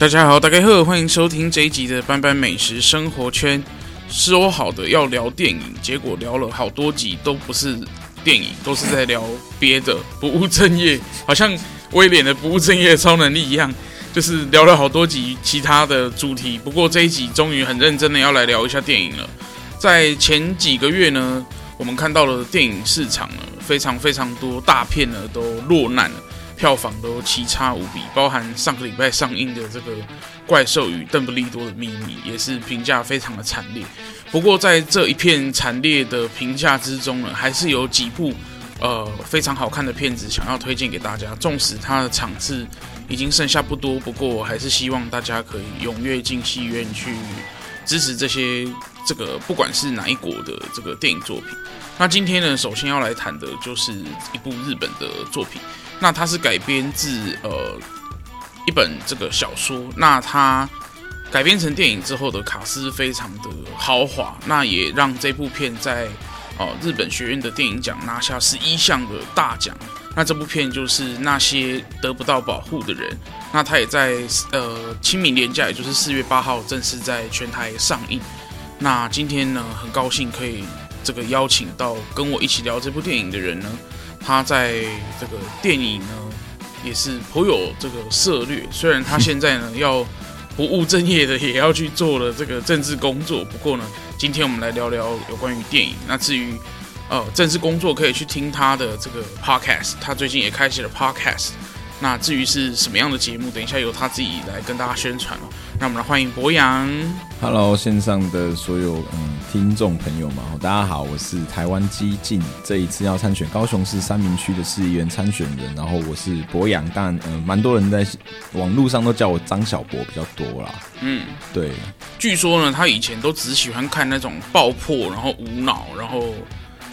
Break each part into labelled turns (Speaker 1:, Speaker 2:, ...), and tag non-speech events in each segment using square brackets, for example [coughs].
Speaker 1: 大家好，大家好，欢迎收听这一集的班班美食生活圈。说好的要聊电影，结果聊了好多集都不是电影，都是在聊别的不务正业，好像威廉的不务正业超能力一样，就是聊了好多集其他的主题。不过这一集终于很认真的要来聊一下电影了。在前几个月呢，我们看到了电影市场呢，非常非常多大片呢都落难了。票房都奇差无比，包含上个礼拜上映的这个《怪兽与邓布利多的秘密》，也是评价非常的惨烈。不过在这一片惨烈的评价之中呢，还是有几部呃非常好看的片子想要推荐给大家。纵使它的场次已经剩下不多，不过我还是希望大家可以踊跃进戏院去支持这些这个不管是哪一国的这个电影作品。那今天呢，首先要来谈的就是一部日本的作品。那它是改编自呃一本这个小说，那它改编成电影之后的卡司非常的豪华，那也让这部片在哦、呃、日本学院的电影奖拿下十一项的大奖。那这部片就是那些得不到保护的人，那它也在呃清明连假，也就是四月八号正式在全台上映。那今天呢，很高兴可以这个邀请到跟我一起聊这部电影的人呢。他在这个电影呢，也是颇有这个涉略。虽然他现在呢要不务正业的，也要去做了这个政治工作。不过呢，今天我们来聊聊有关于电影。那至于呃政治工作，可以去听他的这个 podcast。他最近也开启了 podcast。那至于是什么样的节目，等一下由他自己来跟大家宣传哦。那我们来欢迎博洋。
Speaker 2: Hello，线上的所有嗯听众朋友们，大家好，我是台湾激进这一次要参选高雄市三明区的市议员参选人，然后我是博洋，但嗯蛮多人在网络上都叫我张小博比较多啦。嗯，对。
Speaker 1: 据说呢，他以前都只喜欢看那种爆破，然后无脑，然后。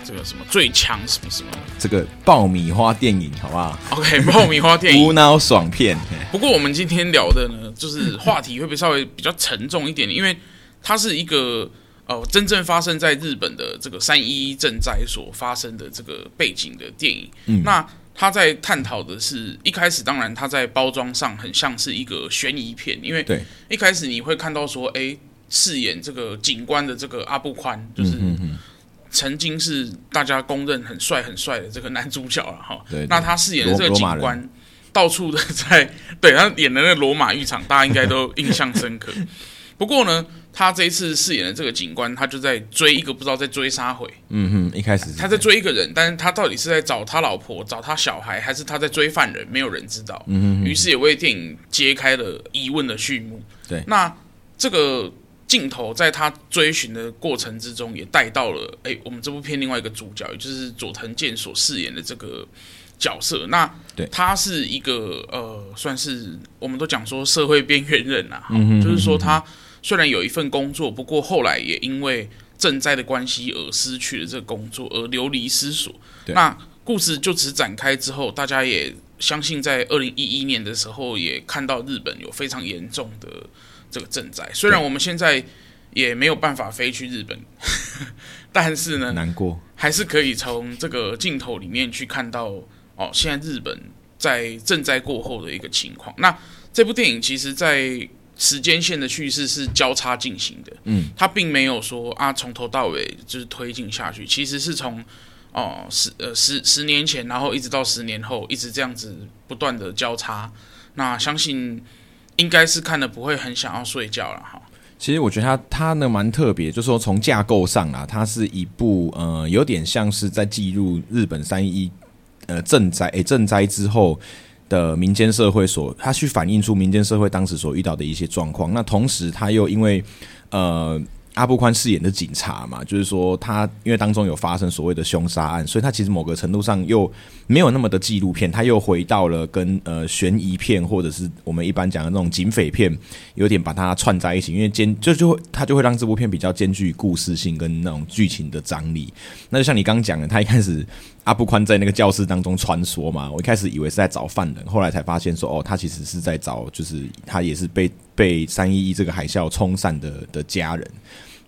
Speaker 1: 这个什么最强什么什么？
Speaker 2: 这个爆米花电影好不好
Speaker 1: ？OK，爆米花电影，
Speaker 2: 无脑爽片。
Speaker 1: 不过我们今天聊的呢，就是话题会不会稍微比较沉重一点？因为它是一个呃真正发生在日本的这个三一一震灾所发生的这个背景的电影。嗯，那他在探讨的是一开始，当然他在包装上很像是一个悬疑片，因为对一开始你会看到说，哎，饰演这个警官的这个阿布宽就是。嗯哼哼曾经是大家公认很帅很帅的这个男主角了哈，那他饰演的这个警官，到处的在 [laughs] 对他演的那个罗马浴场，大家应该都印象深刻。[laughs] 不过呢，他这一次饰演的这个警官，他就在追一个不知道在追杀回。嗯哼，
Speaker 2: 一开始
Speaker 1: 他在追一个人，但是他到底是在找他老婆、找他小孩，还是他在追犯人，没有人知道。嗯哼，于是也为电影揭开了疑问的序幕。对，那这个。镜头在他追寻的过程之中，也带到了哎、欸，我们这部片另外一个主角，也就是佐藤健所饰演的这个角色。那对，他是一个呃，算是我们都讲说社会边缘人啊，就是说他虽然有一份工作，不过后来也因为赈灾的关系而失去了这个工作，而流离失所。那故事就此展开之后，大家也相信，在二零一一年的时候，也看到日本有非常严重的。这个赈灾，虽然我们现在也没有办法飞去日本，[laughs] 但是呢，难过还是可以从这个镜头里面去看到哦，现在日本在赈灾过后的一个情况。那这部电影其实，在时间线的叙事是交叉进行的，嗯，它并没有说啊，从头到尾就是推进下去，其实是从哦十呃十十年前，然后一直到十年后，一直这样子不断的交叉。那相信。应该是看了不会很想要睡觉了哈。
Speaker 2: 其实我觉得它它呢蛮特别，就是说从架构上啊，它是一部呃有点像是在记录日本三一呃赈灾诶震灾之后的民间社会所，它去反映出民间社会当时所遇到的一些状况。那同时它又因为呃阿部宽饰演的警察嘛，就是说他因为当中有发生所谓的凶杀案，所以他其实某个程度上又没有那么的纪录片，他又回到了跟呃悬疑片或者是我们一般讲的那种警匪片，有点把它串在一起，因为兼就就会他就会让这部片比较兼具故事性跟那种剧情的张力。那就像你刚讲的，他一开始阿部宽在那个教室当中穿梭嘛，我一开始以为是在找犯人，后来才发现说哦，他其实是在找，就是他也是被被三一一这个海啸冲散的的家人。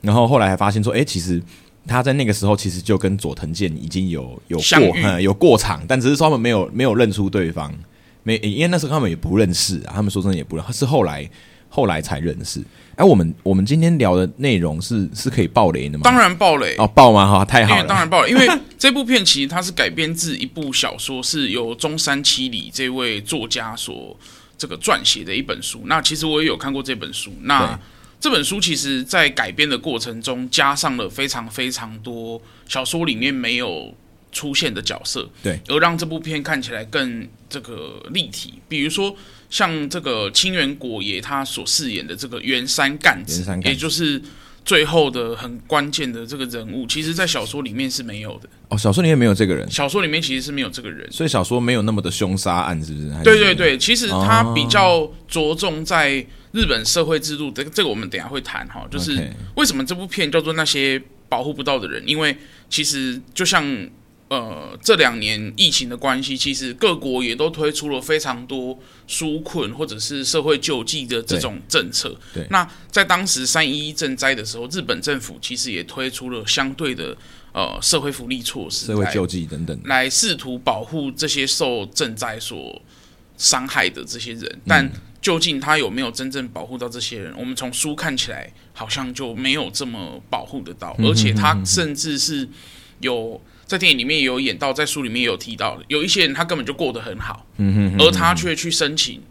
Speaker 2: 然后后来还发现说，哎，其实他在那个时候其实就跟佐藤健已经有有
Speaker 1: 过、
Speaker 2: 嗯、有过场，但只是说他们没有没有认出对方，没因为那时候他们也不认识啊，他们说真的也不认识，是后来后来才认识。哎，我们我们今天聊的内容是是可以爆雷的吗？
Speaker 1: 当然爆雷
Speaker 2: 哦，爆吗？哈，太好了，
Speaker 1: 当然爆雷，因为这部片其实它是改编自一部小说，是由中山七里这位作家所这个撰写的一本书。那其实我也有看过这本书，那。这本书其实，在改编的过程中，加上了非常非常多小说里面没有出现的角色，
Speaker 2: 对，
Speaker 1: 而让这部片看起来更这个立体。比如说，像这个清源果爷他所饰演的这个袁山干子，也就是最后的很关键的这个人物，其实，在小说里面是没有的。
Speaker 2: 哦，小说里面没有这个人。
Speaker 1: 小说里面其实是没有这个人，
Speaker 2: 所以小说没有那么的凶杀案，是不是？
Speaker 1: 对对对，其实他比较着重在。日本社会制度，这个这个我们等下会谈哈，就是为什么这部片叫做那些保护不到的人？因为其实就像呃这两年疫情的关系，其实各国也都推出了非常多纾困或者是社会救济的这种政策。
Speaker 2: 对，对，那
Speaker 1: 在当时三一一震灾的时候，日本政府其实也推出了相对的呃社会福利措施、
Speaker 2: 社会救济等等，
Speaker 1: 来试图保护这些受震灾所伤害的这些人，但。嗯究竟他有没有真正保护到这些人？我们从书看起来好像就没有这么保护得到，而且他甚至是有在电影里面也有演到，在书里面也有提到，有一些人他根本就过得很好，而他却去申请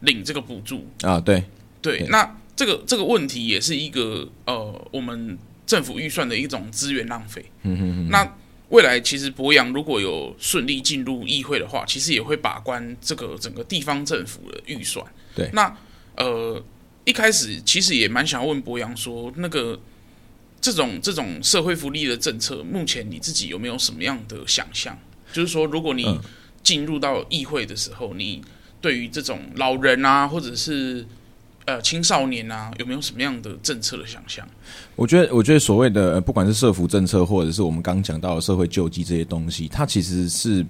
Speaker 1: 领这个补助。
Speaker 2: 啊，对。
Speaker 1: 对，那这个这个问题也是一个呃，我们政府预算的一种资源浪费，嗯哼哼，那。未来其实博洋如果有顺利进入议会的话，其实也会把关这个整个地方政府的预算。
Speaker 2: 对，
Speaker 1: 那呃一开始其实也蛮想要问博洋说，那个这种这种社会福利的政策，目前你自己有没有什么样的想象？就是说，如果你进入到议会的时候，你对于这种老人啊，或者是呃，青少年啊，有没有什么样的政策的想象？
Speaker 2: 我觉得，我觉得所谓的不管是社福政策，或者是我们刚刚讲到的社会救济这些东西，它其实是。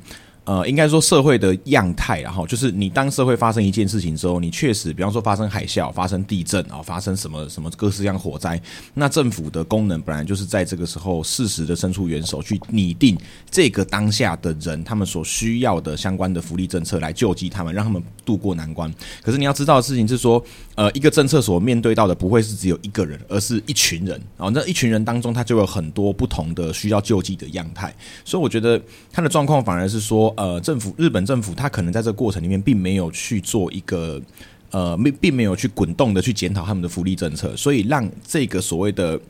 Speaker 2: 呃，应该说社会的样态，然后就是你当社会发生一件事情之后，你确实，比方说发生海啸、发生地震啊、发生什么什么各式各样火灾，那政府的功能本来就是在这个时候适时的伸出援手，去拟定这个当下的人他们所需要的相关的福利政策来救济他们，让他们渡过难关。可是你要知道的事情是说，呃，一个政策所面对到的不会是只有一个人，而是一群人。然后那一群人当中，他就有很多不同的需要救济的样态。所以我觉得他的状况反而是说。呃，政府日本政府，他可能在这个过程里面，并没有去做一个呃，并并没有去滚动的去检讨他们的福利政策，所以让这个所谓的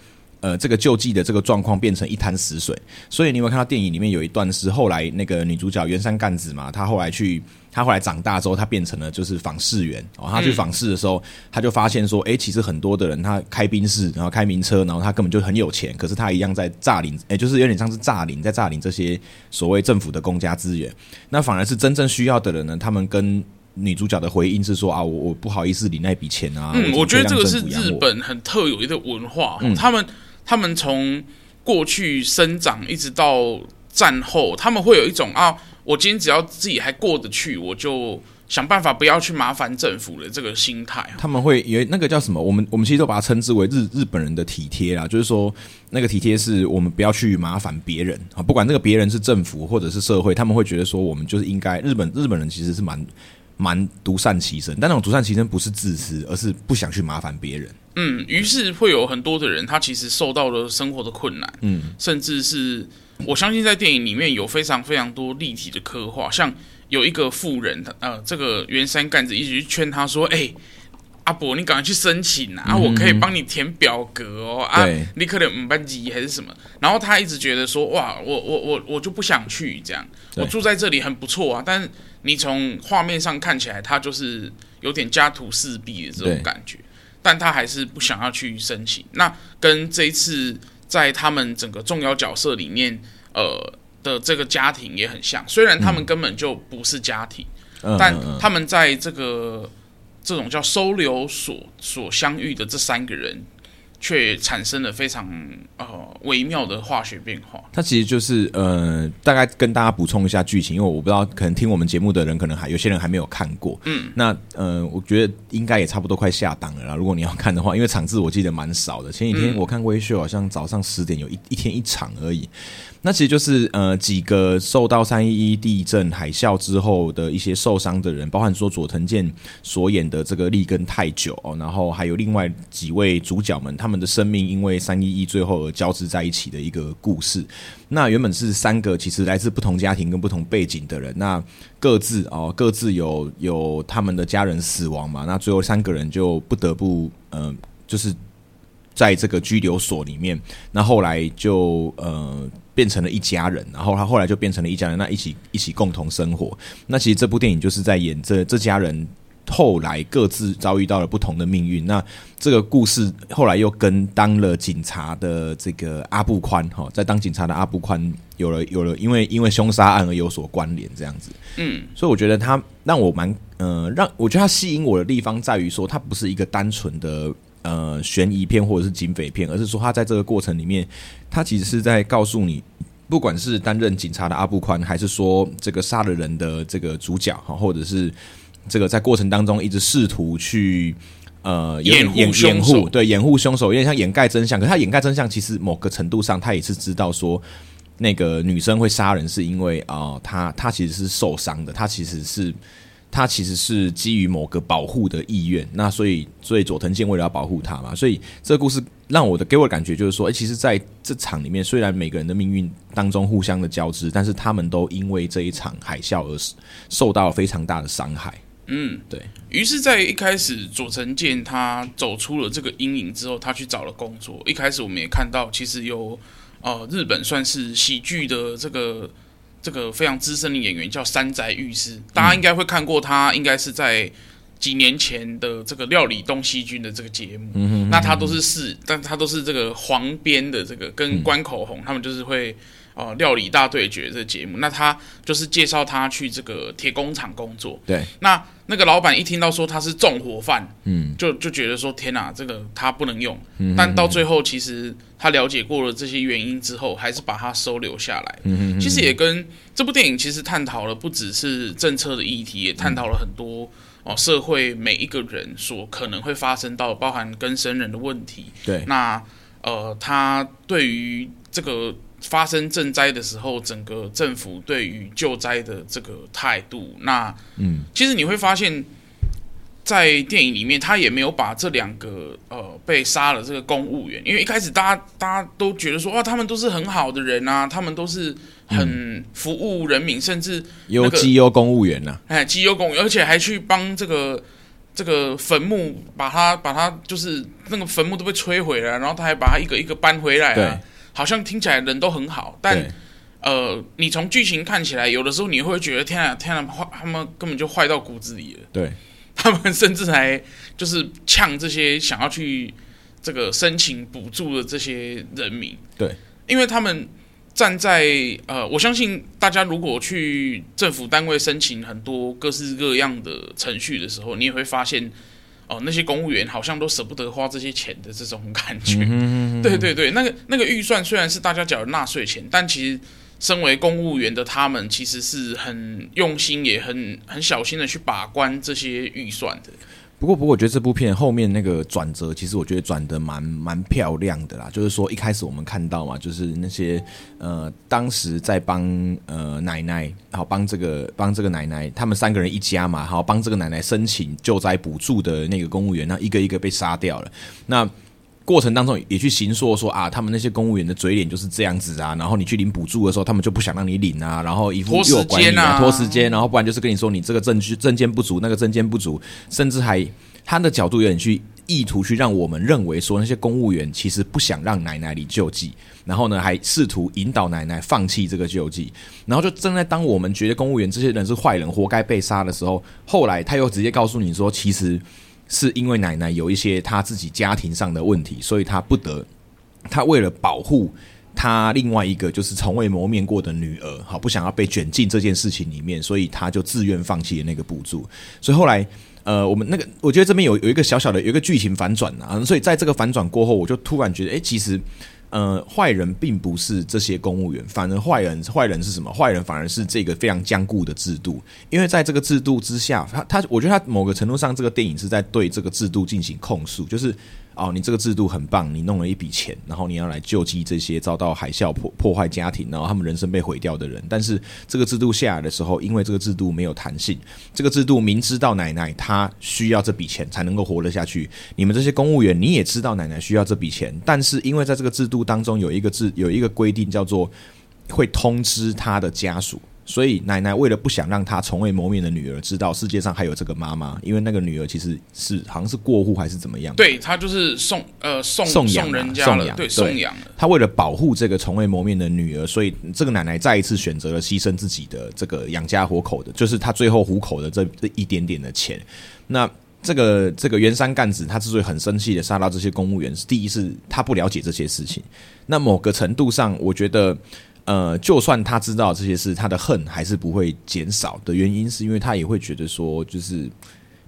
Speaker 2: 呃这个救济的这个状况变成一潭死水。所以你有没有看到电影里面有一段是后来那个女主角原山干子嘛，她后来去。她后来长大之后，她变成了就是访视员哦。她去访视的时候，她就发现说，哎，其实很多的人他开宾士，然后开名车，然后他根本就很有钱，可是他一样在诈领，哎，就是有点像是诈领，在诈领这些所谓政府的公家资源。那反而是真正需要的人呢，他们跟女主角的回应是说啊，我我不好意思领那笔钱啊。
Speaker 1: 嗯，我觉得这个是日本很特有一个文化，嗯，他们他们从过去生长一直到战后，他们会有一种啊。我今天只要自己还过得去，我就想办法不要去麻烦政府的这个心态。
Speaker 2: 他们会以为那个叫什么？我们我们其实都把它称之为日日本人的体贴啦，就是说那个体贴是我们不要去麻烦别人啊，不管这个别人是政府或者是社会，他们会觉得说我们就是应该。日本日本人其实是蛮蛮独善其身，但那种独善其身不是自私，而是不想去麻烦别人。
Speaker 1: 嗯，于是会有很多的人，他其实受到了生活的困难，嗯，甚至是。我相信在电影里面有非常非常多立体的刻画，像有一个富人，呃，这个袁山干子一直去劝他说：“哎、欸，阿伯，你赶快去申请啊，嗯、我可以帮你填表格哦，啊，你可能五班级还是什么。”然后他一直觉得说：“哇，我我我我就不想去这样，我住在这里很不错啊。”但是你从画面上看起来，他就是有点家徒四壁的这种感觉。但他还是不想要去申请。那跟这一次在他们整个重要角色里面，呃的这个家庭也很像，虽然他们根本就不是家庭，嗯、但他们在这个这种叫收留所所相遇的这三个人。却产生了非常呃微妙的化学变化。
Speaker 2: 它其实就是呃，大概跟大家补充一下剧情，因为我不知道，可能听我们节目的人，可能还有些人还没有看过。嗯，那呃，我觉得应该也差不多快下档了啦。如果你要看的话，因为场次我记得蛮少的。前几天我看微秀，好像早上十点有一一天一场而已。那其实就是呃几个受到三一一地震海啸之后的一些受伤的人，包含说佐藤健所演的这个立根泰久哦，然后还有另外几位主角们，他们的生命因为三一一最后而交织在一起的一个故事。那原本是三个其实来自不同家庭跟不同背景的人，那各自哦各自有有他们的家人死亡嘛，那最后三个人就不得不呃就是。在这个拘留所里面，那后来就呃变成了一家人，然后他后来就变成了一家人，那一起一起共同生活。那其实这部电影就是在演这这家人后来各自遭遇到了不同的命运。那这个故事后来又跟当了警察的这个阿布宽哈，在当警察的阿布宽有了有了，因为因为凶杀案而有所关联，这样子。嗯，所以我觉得他让我蛮呃让我觉得他吸引我的地方在于说，他不是一个单纯的。呃，悬疑片或者是警匪片，而是说他在这个过程里面，他其实是在告诉你，不管是担任警察的阿布宽，还是说这个杀了人的这个主角哈，或者是这个在过程当中一直试图去呃
Speaker 1: 掩掩掩护，
Speaker 2: 对，掩护凶手，有点像掩盖真相。可是他掩盖真相，其实某个程度上，他也是知道说，那个女生会杀人是因为啊、呃，她她其实是受伤的，她其实是。他其实是基于某个保护的意愿，那所以所以佐藤健为了要保护他嘛，所以这个故事让我的给我的感觉就是说，诶，其实在这场里面，虽然每个人的命运当中互相的交织，但是他们都因为这一场海啸而受到了非常大的伤害。
Speaker 1: 嗯，对。于是，在一开始佐藤健他走出了这个阴影之后，他去找了工作。一开始我们也看到，其实有呃日本算是喜剧的这个。这个非常资深的演员叫山宅裕司，大家应该会看过他，应该是在几年前的这个料理东西军的这个节目。嗯哼嗯哼，那他都是是，但他都是这个黄边的这个跟关口红，他们就是会。哦，料理大对决这个节目，那他就是介绍他去这个铁工厂工作。
Speaker 2: 对，
Speaker 1: 那那个老板一听到说他是纵火犯，嗯，就就觉得说天哪，这个他不能用。嗯。但到最后，其实他了解过了这些原因之后，还是把他收留下来。嗯哼哼。其实也跟这部电影其实探讨了不只是政策的议题，也探讨了很多哦社会每一个人所可能会发生到包含跟生人的问题。
Speaker 2: 对，
Speaker 1: 那呃，他对于这个。发生赈灾的时候，整个政府对于救灾的这个态度，那嗯，其实你会发现，在电影里面，他也没有把这两个呃被杀了这个公务员，因为一开始大家大家都觉得说，哇，他们都是很好的人啊，他们都是很服务人民，嗯、甚至
Speaker 2: 有绩优公务员呐、啊，
Speaker 1: 哎，绩优公务员，而且还去帮这个这个坟墓把他把他就是那个坟墓都被摧毁了，然后他还把他一个一个搬回来啊。好像听起来人都很好，但呃，你从剧情看起来，有的时候你会觉得天啊天啊，坏，他们根本就坏到骨子里了。
Speaker 2: 对，[laughs]
Speaker 1: 他们甚至还就是呛这些想要去这个申请补助的这些人民。
Speaker 2: 对，因
Speaker 1: 为他们站在呃，我相信大家如果去政府单位申请很多各式各样的程序的时候，你也会发现。哦，那些公务员好像都舍不得花这些钱的这种感觉。对对对，那个那个预算虽然是大家缴的纳税钱，但其实身为公务员的他们，其实是很用心，也很很小心的去把关这些预算的。
Speaker 2: 不过，不过，我觉得这部片后面那个转折，其实我觉得转的蛮蛮漂亮的啦。就是说，一开始我们看到嘛，就是那些呃，当时在帮呃奶奶，好帮这个帮这个奶奶，他们三个人一家嘛，好帮这个奶奶申请救灾补助的那个公务员，那一个一个被杀掉了。那过程当中也去行说说啊，他们那些公务员的嘴脸就是这样子啊，然后你去领补助的时候，他们就不想让你领啊，然后一副又有管你啊，拖时间，然后不然就是跟你说你这个证据证件不足，那个证件不足，甚至还他的角度有点去意图去让我们认为说那些公务员其实不想让奶奶领救济，然后呢还试图引导奶奶放弃这个救济，然后就正在当我们觉得公务员这些人是坏人，活该被杀的时候，后来他又直接告诉你说，其实。是因为奶奶有一些她自己家庭上的问题，所以她不得，她为了保护她另外一个就是从未谋面过的女儿，好不想要被卷进这件事情里面，所以她就自愿放弃了那个补助。所以后来，呃，我们那个我觉得这边有有一个小小的有一个剧情反转啊，所以在这个反转过后，我就突然觉得，哎，其实。呃，坏人并不是这些公务员，反而坏人坏人是什么？坏人反而是这个非常僵固的制度，因为在这个制度之下，他他，我觉得他某个程度上，这个电影是在对这个制度进行控诉，就是。哦，你这个制度很棒，你弄了一笔钱，然后你要来救济这些遭到海啸破破坏家庭，然后他们人生被毁掉的人。但是这个制度下来的时候，因为这个制度没有弹性，这个制度明知道奶奶她需要这笔钱才能够活得下去，你们这些公务员你也知道奶奶需要这笔钱，但是因为在这个制度当中有一个制有一个规定叫做会通知他的家属。所以奶奶为了不想让她从未谋面的女儿知道世界上还有这个妈妈，因为那个女儿其实是好像是过户还是怎么样？
Speaker 1: 对，她就是送呃送送养人家了，对，送养了。
Speaker 2: 她为了保护这个从未谋面的女儿，所以这个奶奶再一次选择了牺牲自己的这个养家活口的，就是她最后糊口的这这一点点的钱。那这个这个原山干子他之所以很生气的杀到这些公务员，是第一是他不了解这些事情。那某个程度上，我觉得。呃，就算他知道这些事，他的恨还是不会减少的原因，是因为他也会觉得说，就是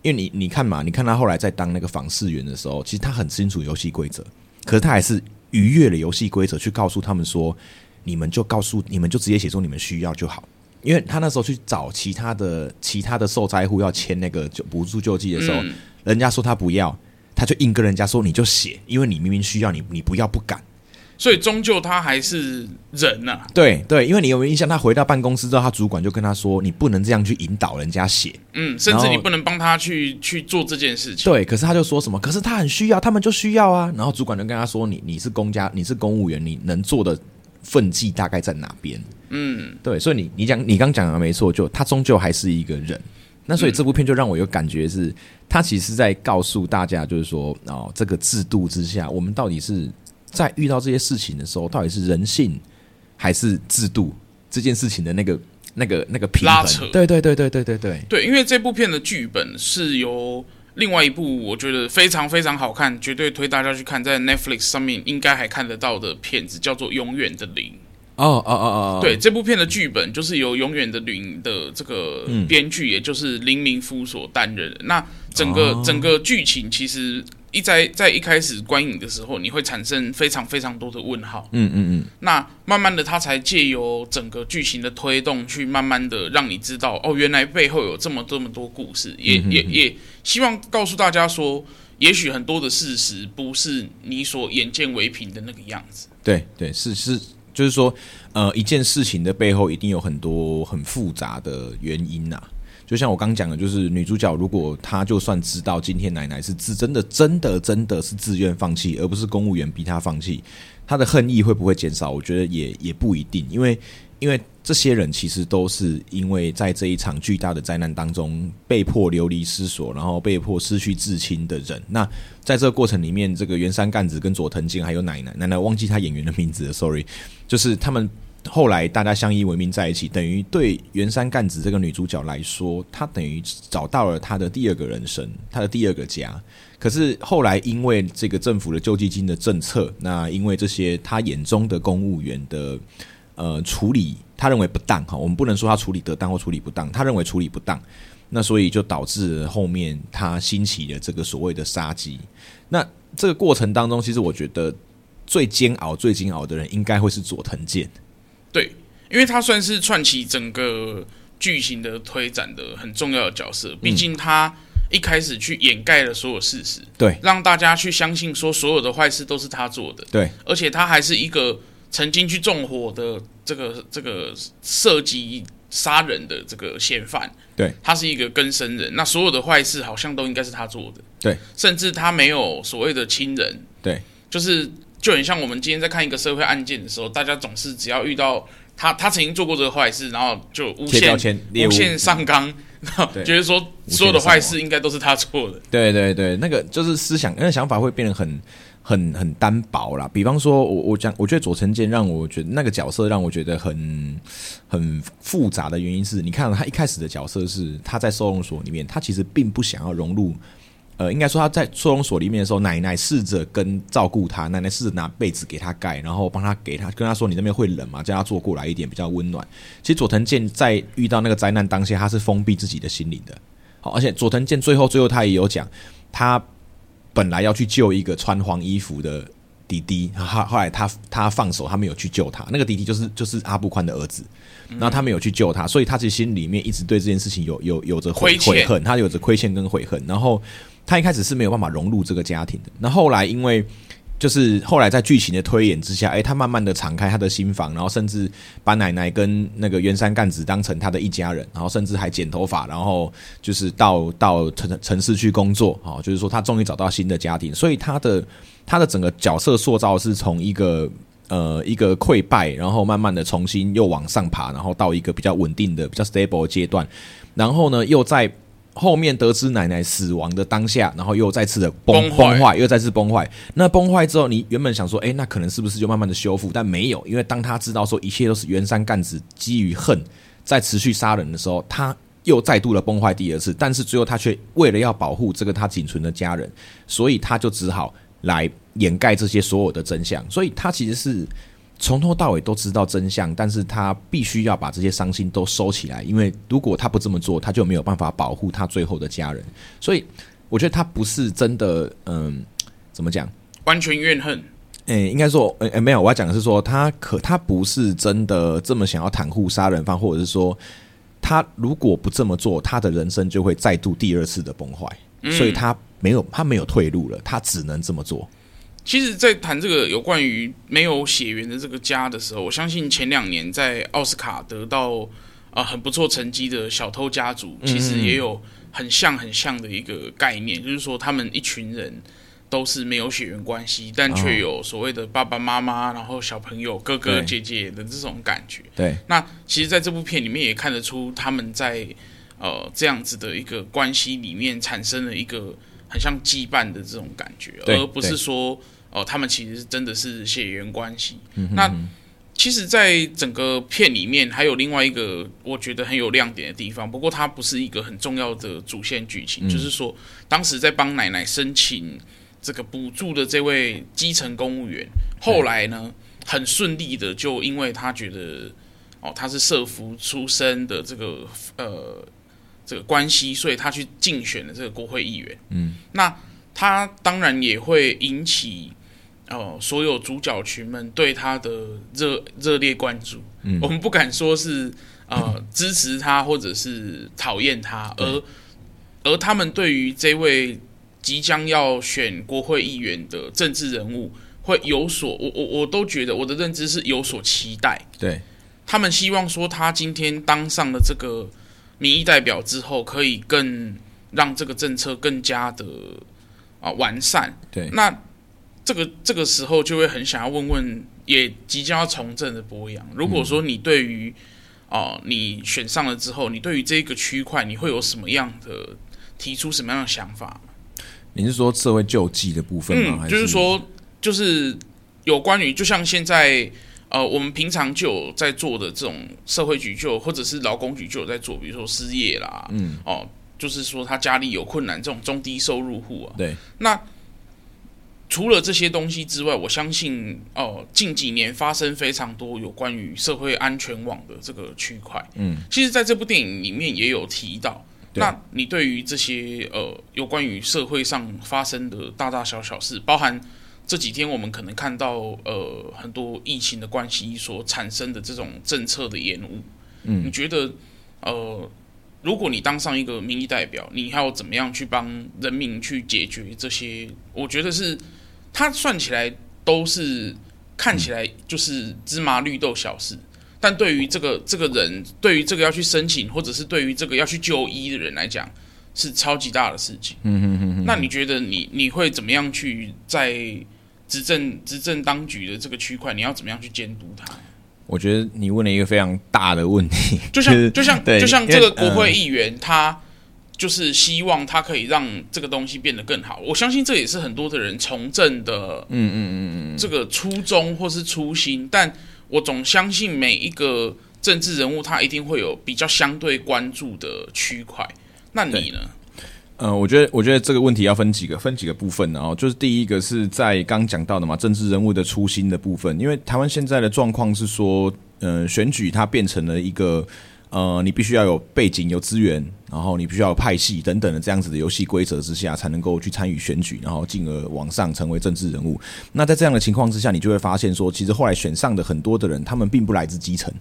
Speaker 2: 因为你你看嘛，你看他后来在当那个访视员的时候，其实他很清楚游戏规则，可是他还是逾越了游戏规则去告诉他们说，你们就告诉你们就直接写出你们需要就好，因为他那时候去找其他的其他的受灾户要签那个救补助救济的时候，嗯，人家说他不要，他就硬跟人家说你就写，因为你明明需要你你不要不敢。
Speaker 1: 所以终究他还是人呐、啊。
Speaker 2: 对对，因为你有没有印象？他回到办公室之后，他主管就跟他说：“你不能这样去引导人家写，
Speaker 1: 嗯，甚至你不能帮他去去做这件事情。”
Speaker 2: 对，可是他就说什么？可是他很需要，他们就需要啊。然后主管就跟他说：“你你是公家，你是公务员，你能做的分际大概在哪边？”嗯，对。所以你你讲你刚讲的没错，就他终究还是一个人。那所以这部片就让我有感觉是，他其实在告诉大家，就是说哦，这个制度之下，我们到底是。在遇到这些事情的时候，到底是人性还是制度这件事情的那个、那个、那个平衡？拉扯。对对对对对对对。
Speaker 1: 对，因为这部片的剧本是由另外一部我觉得非常非常好看，绝对推大家去看，在 Netflix 上面应该还看得到的片子，叫做《永远的零》。
Speaker 2: 哦哦哦哦。对，
Speaker 1: 这部片的剧本就是由《永远的零》的这个编剧，也就是林明夫所担任的。那整个、哦、整个剧情其实。一在在一开始观影的时候，你会产生非常非常多的问号。嗯嗯嗯。那慢慢的，他才借由整个剧情的推动，去慢慢的让你知道，哦，原来背后有这么这么多故事。也也也希望告诉大家说，也许很多的事实不是你所眼见为凭的那个样子。
Speaker 2: 对对，是是，就是说，呃，一件事情的背后一定有很多很复杂的原因呐、就像我刚讲的，就是女主角如果她就算知道今天奶奶是自真的真的真的是自愿放弃，而不是公务员逼她放弃，她的恨意会不会减少？我觉得也也不一定，因为因为这些人其实都是因为在这一场巨大的灾难当中被迫流离失所，然后被迫失去至亲的人。那在这个过程里面，这个原山干子跟佐藤健还有奶奶奶奶忘记她演员的名字了，sorry，就是他们。后来大家相依为命在一起，等于对原山干子这个女主角来说，她等于找到了她的第二个人生，她的第二个家。可是后来因为这个政府的救济金的政策，那因为这些她眼中的公务员的呃处理，她认为不当哈，我们不能说她处理得当或处理不当，她认为处理不当，那所以就导致后面她兴起了这个所谓的杀机。那这个过程当中，其实我觉得最煎熬、最煎熬的人，应该会是佐藤健。
Speaker 1: 对，因为他算是串起整个剧情的推展的很重要的角色。毕竟他一开始去掩盖了所有事实，
Speaker 2: 对，
Speaker 1: 让大家去相信说所有的坏事都是他做的，
Speaker 2: 对。
Speaker 1: 而且他还是一个曾经去纵火的这个这个涉及杀人的这个嫌犯，
Speaker 2: 对，
Speaker 1: 他是一个更生人。那所有的坏事好像都应该是他做的，
Speaker 2: 对。
Speaker 1: 甚至他没有所谓的亲人，
Speaker 2: 对，
Speaker 1: 就是。就很像我们今天在看一个社会案件的时候，大家总是只要遇到他，他曾经做过这个坏事，然后就无限无限上纲，然后觉得说所有的坏事应该都是他做的。
Speaker 2: 对对对，那个就是思想，那个想法会变得很很很单薄啦。比方说，我我讲，我觉得佐藤健让我觉得那个角色让我觉得很很复杂的原因是，你看他一开始的角色是他在收容所里面，他其实并不想要融入。呃，应该说他在收容所里面的时候，奶奶试着跟照顾他，奶奶试着拿被子给他盖，然后帮他给他跟他说：“你那边会冷吗？叫他坐过来一点，比较温暖。”其实佐藤健在遇到那个灾难当下，他是封闭自己的心灵的。好，而且佐藤健最后最后他也有讲，他本来要去救一个穿黄衣服的弟弟，后后来他他放手，他没有去救他。那个弟弟就是就是阿部宽的儿子，然后他没有去救他，所以他其实心里面一直对这件事情有有有着悔悔恨，他有着亏欠跟悔恨，然后。他一开始是没有办法融入这个家庭的，那后来因为就是后来在剧情的推演之下，哎，他慢慢的敞开他的心房，然后甚至把奶奶跟那个原山干子当成他的一家人，然后甚至还剪头发，然后就是到到城城市去工作，哦，就是说他终于找到新的家庭，所以他的他的整个角色塑造是从一个呃一个溃败，然后慢慢的重新又往上爬，然后到一个比较稳定的、比较 stable 阶段，然后呢又在。后面得知奶奶死亡的当下，然后又再次的崩崩坏，又再次崩坏。那崩坏之后，你原本想说，哎，那可能是不是就慢慢的修复？但没有，因为当他知道说一切都是原山干子基于恨在持续杀人的时候，他又再度的崩坏第二次。但是最后他却为了要保护这个他仅存的家人，所以他就只好来掩盖这些所有的真相。所以他其实是。从头到尾都知道真相，但是他必须要把这些伤心都收起来，因为如果他不这么做，他就没有办法保护他最后的家人。所以，我觉得他不是真的，嗯，怎么讲？
Speaker 1: 完全怨恨？
Speaker 2: 诶、应该说，诶、欸，没有，我要讲的是说，他可他不是真的这么想要袒护杀人犯，或者是说，他如果不这么做，他的人生就会再度第二次的崩坏。所以他没有，他没有退路了，他只能这么做。
Speaker 1: 其实，在谈这个有关于没有血缘的这个家的时候，我相信前两年在奥斯卡得到啊、呃、很不错成绩的小偷家族，其实也有很像很像的一个概念，嗯、就是说他们一群人都是没有血缘关系，但却有所谓的爸爸妈妈，然后小朋友哥哥姐姐的这种感觉。
Speaker 2: 对，
Speaker 1: 那其实，在这部片里面也看得出他们在呃这样子的一个关系里面产生了一个很像羁绊的这种感觉，而不是说。哦，他们其实真的是血缘关系。嗯、哼哼那其实，在整个片里面，还有另外一个我觉得很有亮点的地方。不过，它不是一个很重要的主线剧情。嗯、就是说，当时在帮奶奶申请这个补助的这位基层公务员，后来呢，很顺利的就因为他觉得哦，他是社福出身的这个呃这个关系，所以他去竞选了这个国会议员。嗯，那他当然也会引起。哦，所有主角群们对他的热热烈关注，嗯，我们不敢说是呃 [coughs] 支持他或者是讨厌他，而、嗯、而他们对于这位即将要选国会议员的政治人物会有所，我我我都觉得我的认知是有所期待，
Speaker 2: 对，
Speaker 1: 他们希望说他今天当上了这个民意代表之后，可以更让这个政策更加的啊完善，
Speaker 2: 对，
Speaker 1: 那。这个这个时候就会很想要问问，也即将要从政的博洋，如果说你对于哦、呃，你选上了之后，你对于这个区块，你会有什么样的提出什么样的想法？
Speaker 2: 你是说社会救济的部分吗？
Speaker 1: 嗯，就是说，就是有关于，就像现在呃，我们平常就有在做的这种社会局就或者是劳工局就有在做，比如说失业啦，嗯，哦、呃，就是说他家里有困难这种中低收入户啊，
Speaker 2: 对，
Speaker 1: 那。除了这些东西之外，我相信哦，近几年发生非常多有关于社会安全网的这个区块。嗯，其实在这部电影里面也有提到。那你对于这些呃有关于社会上发生的大大小小事，包含这几天我们可能看到呃很多疫情的关系所产生的这种政策的延误，嗯，你觉得呃，如果你当上一个民意代表，你还要怎么样去帮人民去解决这些？我觉得是。他算起来都是看起来就是芝麻绿豆小事，但对于这个这个人，对于这个要去申请，或者是对于这个要去就医的人来讲，是超级大的事情。嗯哼哼哼。那你觉得你你会怎么样去在执政执政当局的这个区块，你要怎么样去监督他？
Speaker 2: 我觉得你问了一个非常大的问题，
Speaker 1: 就像就像就像这个国会议员他。就是希望他可以让这个东西变得更好。我相信这也是很多的人从政的，嗯嗯嗯嗯，这个初衷或是初心。但我总相信每一个政治人物，他一定会有比较相对关注的区块。那你呢？
Speaker 2: 呃，我觉得，我觉得这个问题要分几个，分几个部分，然后就是第一个是在刚讲到的嘛，政治人物的初心的部分，因为台湾现在的状况是说，呃，选举它变成了一个，呃，你必须要有背景、有资源，然后你必须要有派系等等的这样子的游戏规则之下，才能够去参与选举，然后进而往上成为政治人物。那在这样的情况之下，你就会发现说，其实后来选上的很多的人，他们并不来自基层，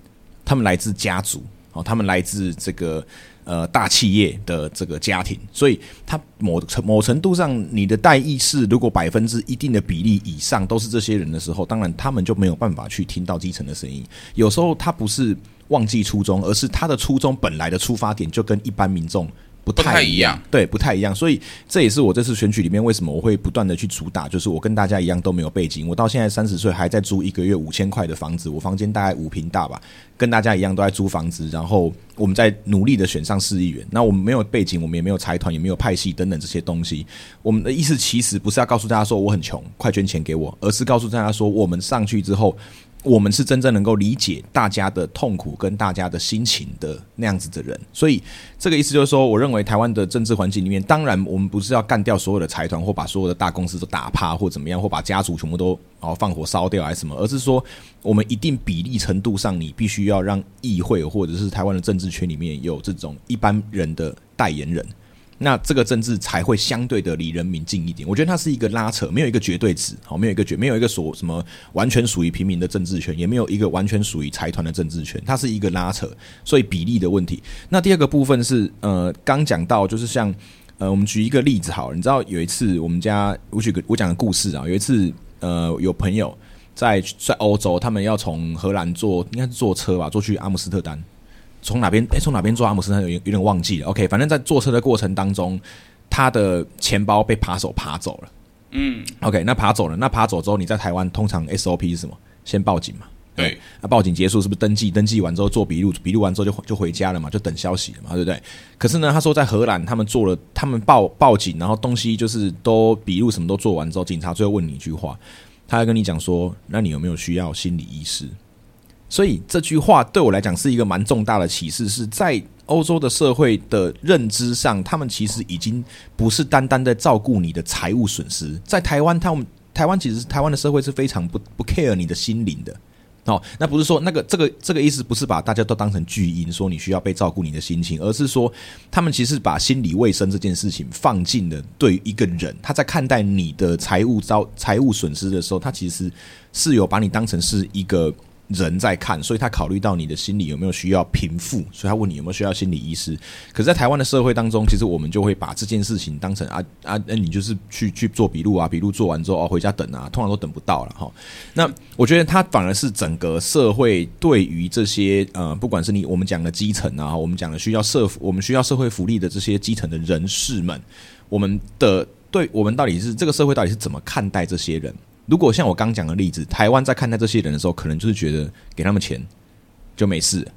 Speaker 2: 他们来自家族，哦，他们来自这个。呃，大企业的这个家庭，所以他某程某程度上，你的代议是如果百分之一定的比例以上都是这些人的时候，当然他们就没有办法去听到基层的声音。有时候他不是忘记初衷，而是他的初衷本来的出发点就跟一般民众。不太一样，对，不太一样，所以这也是我这次选举里面为什么我会不断的去主打，就是我跟大家一样都没有背景，我到现在三十岁还在租一个月五千块的房子，我房间大概五平大吧，跟大家一样都在租房子，然后我们在努力的选上市议员，那我们没有背景，我们也没有财团，也没有派系等等这些东西，我们的意思其实不是要告诉大家说我很穷，快捐钱给我，而是告诉大家说我们上去之后。我们是真正能够理解大家的痛苦跟大家的心情的那样子的人，所以这个意思就是说，我认为台湾的政治环境里面，当然我们不是要干掉所有的财团或把所有的大公司都打趴或怎么样，或把家族全部都哦放火烧掉还是什么，而是说我们一定比例程度上，你必须要让议会或者是台湾的政治圈里面有这种一般人的代言人。那这个政治才会相对的离人民近一点。我觉得它是一个拉扯，没有一个绝对值，好，没有一个绝，没有一个所什么完全属于平民的政治权，也没有一个完全属于财团的政治权，它是一个拉扯，所以比例的问题。那第二个部分是，呃，刚讲到就是像，呃，我们举一个例子好了，你知道有一次我们家我举个我讲个故事啊，有一次呃有朋友在在欧洲，他们要从荷兰坐应该是坐车吧，坐去阿姆斯特丹。从哪边？诶，从哪边坐阿姆斯特丹有有点忘记了。OK，反正在坐车的过程当中，他的钱包被扒手扒走了。嗯，OK，那扒走了，那扒走之后，你在台湾通常 SOP 是什么？先报警嘛。对，那报警结束是不是登记？登记完之后做笔录，笔录完之后就就回家了嘛，就等消息了嘛，对不对？可是呢，他说在荷兰，他们做了，他们报报警，然后东西就是都笔录什么都做完之后，警察最后问你一句话，他还跟你讲说，那你有没有需要心理医师？所以这句话对我来讲是一个蛮重大的启示，是在欧洲的社会的认知上，他们其实已经不是单单在照顾你的财务损失。在台湾，他们台湾其实台湾的社会是非常不不 care 你的心灵的。哦，那不是说那个这个这个意思不是把大家都当成巨婴，说你需要被照顾你的心情，而是说他们其实把心理卫生这件事情放进了对一个人，他在看待你的财务遭财务损失的时候，他其实是有把你当成是一个。人在看，所以他考虑到你的心理有没有需要平复，所以他问你有没有需要心理医师。可是，在台湾的社会当中，其实我们就会把这件事情当成啊啊，那你就是去去做笔录啊，笔录做完之后哦，回家等啊，通常都等不到了哈。那我觉得他反而是整个社会对于这些呃，不管是你我们讲的基层啊，我们讲的需要社我们需要社会福利的这些基层的人士们，我们的对我们到底是这个社会到底是怎么看待这些人？如果像我刚讲的例子，台湾在看待这些人的时候，可能就是觉得给他们钱就没事。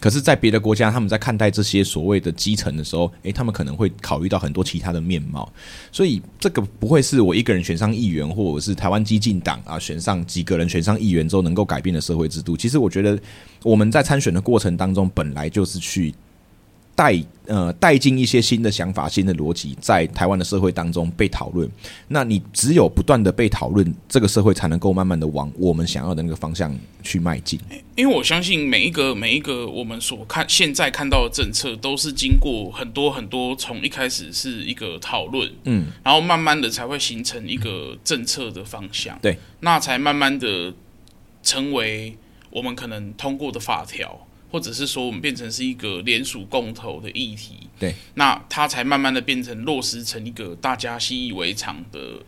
Speaker 2: 可是，在别的国家，他们在看待这些所谓的基层的时候，诶，他们可能会考虑到很多其他的面貌。所以，这个不会是我一个人选上议员，或者是台湾激进党啊选上几个人选上议员之后能够改变的社会制度。其实，我觉得我们在参选的过程当中，本来就是去。带呃带进一些新的想法、新的逻辑，在台湾的社会当中被讨论。那你只有不断的被讨论，这个社会才能够慢慢的往我们想要的那个方向去迈进。
Speaker 1: 因为我相信每一个每一个我们所看现在看到的政策，都是经过很多很多从一开始是一个讨论，嗯，然后慢慢的才会形成一个政策的方向。
Speaker 2: 对，
Speaker 1: 那才慢慢的成为我们可能通过的法条。或者是说，我们变成是一个联署共投的议题，
Speaker 2: 对，
Speaker 1: 那它才慢慢的变成落实成一个大家习以为常的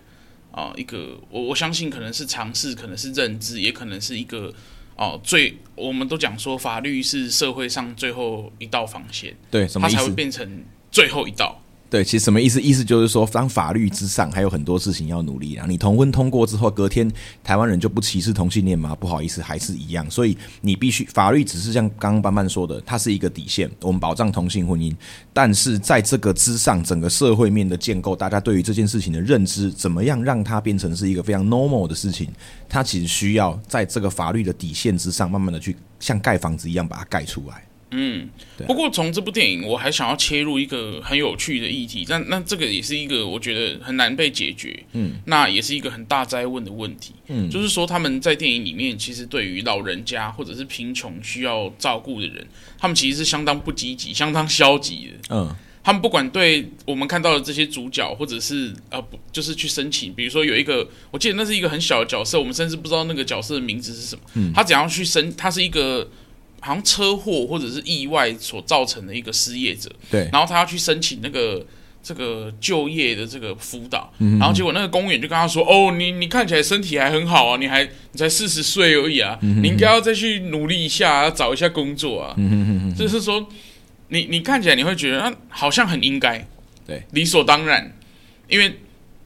Speaker 1: 啊、呃、一个，我我相信可能是尝试，可能是认知，也可能是一个哦、呃、最，我们都讲说法律是社会上最后一道防线，
Speaker 2: 对，什么？
Speaker 1: 它才会变成最后一道。
Speaker 2: 对，其实什么意思？意思就是说，当法律之上还有很多事情要努力啊。你同婚通过之后，隔天台湾人就不歧视同性恋吗？不好意思，还是一样。所以你必须，法律只是像刚刚班班说的，它是一个底线，我们保障同性婚姻。但是在这个之上，整个社会面的建构，大家对于这件事情的认知，怎么样让它变成是一个非常 normal 的事情？它其实需要在这个法律的底线之上，慢慢的去像盖房子一样把它盖出来。
Speaker 1: 嗯，不过从这部电影，我还想要切入一个很有趣的议题，但那这个也是一个我觉得很难被解决，嗯，那也是一个很大灾问的问题，嗯，就是说他们在电影里面其实对于老人家或者是贫穷需要照顾的人，他们其实是相当不积极、相当消极的，嗯，他们不管对我们看到的这些主角，或者是呃不，就是去申请，比如说有一个，我记得那是一个很小的角色，我们甚至不知道那个角色的名字是什么，嗯，他怎样去申，他是一个。好像车祸或者是意外所造成的一个失业者，
Speaker 2: 对，
Speaker 1: 然后他要去申请那个这个就业的这个辅导，嗯、然后结果那个公务员就跟他说：“哦，你你看起来身体还很好啊，你还你才四十岁而已啊，嗯、你应该要再去努力一下，要找一下工作啊。嗯”就是说，你你看起来你会觉得啊，好像很应该，
Speaker 2: 对，理
Speaker 1: 所当然，因为